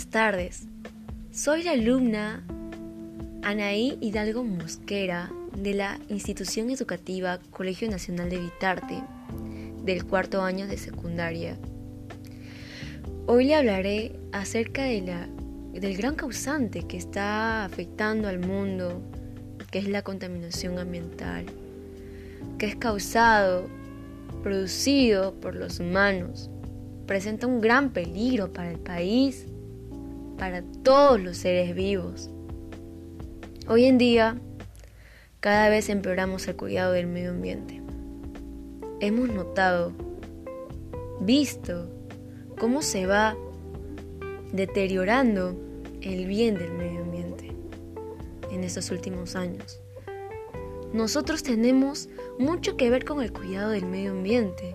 buenas tardes. Soy la alumna Anaí Hidalgo Mosquera de la institución educativa Colegio Nacional de Vitarte del cuarto año de secundaria. Hoy le hablaré acerca de la, del gran causante que está afectando al mundo, que es la contaminación ambiental, que es causado, producido por los humanos presenta un gran peligro para el país, para todos los seres vivos. Hoy en día, cada vez empeoramos el cuidado del medio ambiente. Hemos notado, visto cómo se va deteriorando el bien del medio ambiente en estos últimos años. Nosotros tenemos mucho que ver con el cuidado del medio ambiente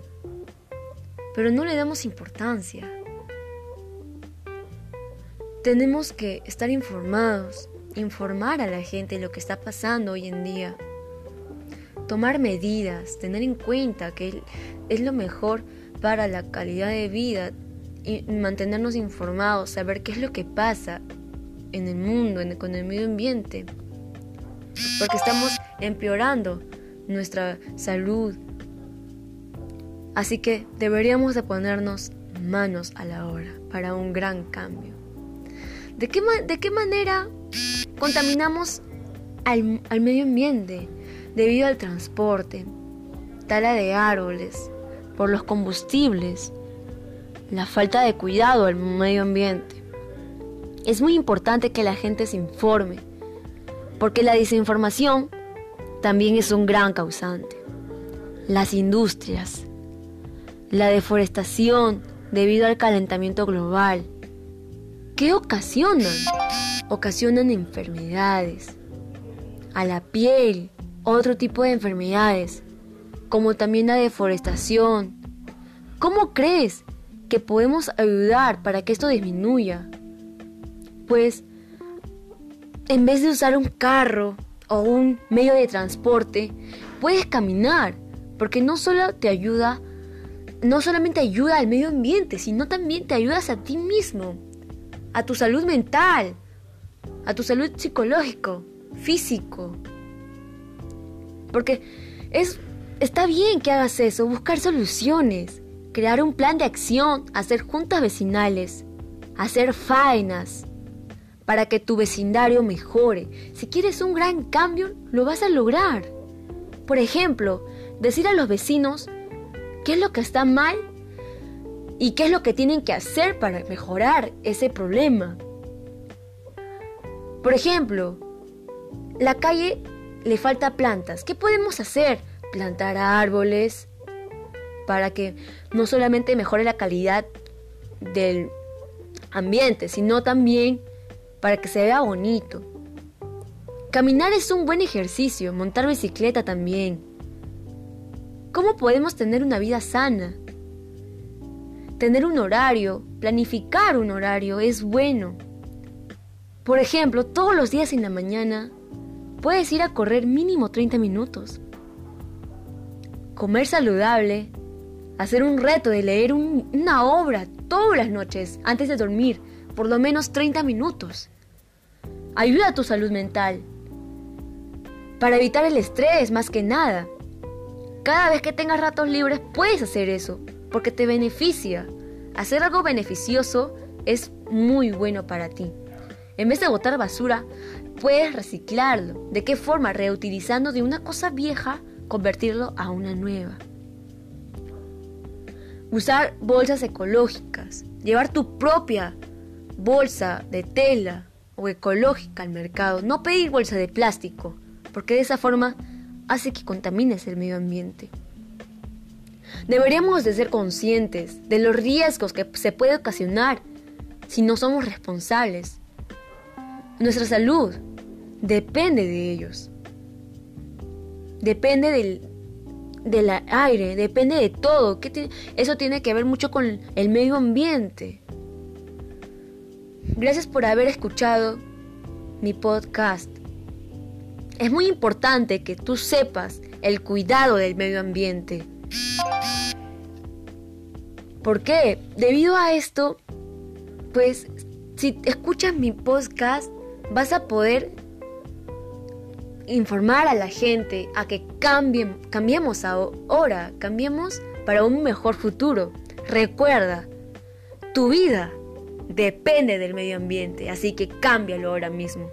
pero no le damos importancia. Tenemos que estar informados, informar a la gente de lo que está pasando hoy en día, tomar medidas, tener en cuenta que es lo mejor para la calidad de vida y mantenernos informados, saber qué es lo que pasa en el mundo, con el medio ambiente, porque estamos empeorando nuestra salud, Así que deberíamos de ponernos manos a la obra para un gran cambio. ¿De qué, de qué manera contaminamos al, al medio ambiente debido al transporte, tala de árboles, por los combustibles, la falta de cuidado al medio ambiente? Es muy importante que la gente se informe, porque la desinformación también es un gran causante. Las industrias, la deforestación debido al calentamiento global. ¿Qué ocasionan? Ocasionan enfermedades a la piel, otro tipo de enfermedades, como también la deforestación. ¿Cómo crees que podemos ayudar para que esto disminuya? Pues, en vez de usar un carro o un medio de transporte, puedes caminar, porque no solo te ayuda no solamente ayuda al medio ambiente, sino también te ayudas a ti mismo, a tu salud mental, a tu salud psicológico, físico. Porque es está bien que hagas eso, buscar soluciones, crear un plan de acción, hacer juntas vecinales, hacer faenas para que tu vecindario mejore. Si quieres un gran cambio, lo vas a lograr. Por ejemplo, decir a los vecinos qué es lo que está mal y qué es lo que tienen que hacer para mejorar ese problema. Por ejemplo, la calle le falta plantas. ¿Qué podemos hacer? Plantar árboles para que no solamente mejore la calidad del ambiente, sino también para que se vea bonito. Caminar es un buen ejercicio, montar bicicleta también. ¿Cómo podemos tener una vida sana? Tener un horario, planificar un horario es bueno. Por ejemplo, todos los días en la mañana puedes ir a correr mínimo 30 minutos. Comer saludable, hacer un reto de leer una obra todas las noches antes de dormir, por lo menos 30 minutos. Ayuda a tu salud mental. Para evitar el estrés más que nada. Cada vez que tengas ratos libres puedes hacer eso, porque te beneficia. Hacer algo beneficioso es muy bueno para ti. En vez de botar basura, puedes reciclarlo. ¿De qué forma? Reutilizando de una cosa vieja, convertirlo a una nueva. Usar bolsas ecológicas. Llevar tu propia bolsa de tela o ecológica al mercado. No pedir bolsa de plástico, porque de esa forma hace que contamines el medio ambiente. Deberíamos de ser conscientes de los riesgos que se puede ocasionar si no somos responsables. Nuestra salud depende de ellos. Depende del, del aire, depende de todo. Eso tiene que ver mucho con el medio ambiente. Gracias por haber escuchado mi podcast. Es muy importante que tú sepas el cuidado del medio ambiente. ¿Por qué? Debido a esto, pues si escuchas mi podcast, vas a poder informar a la gente a que cambien, cambiemos ahora, cambiemos para un mejor futuro. Recuerda, tu vida depende del medio ambiente, así que cámbialo ahora mismo.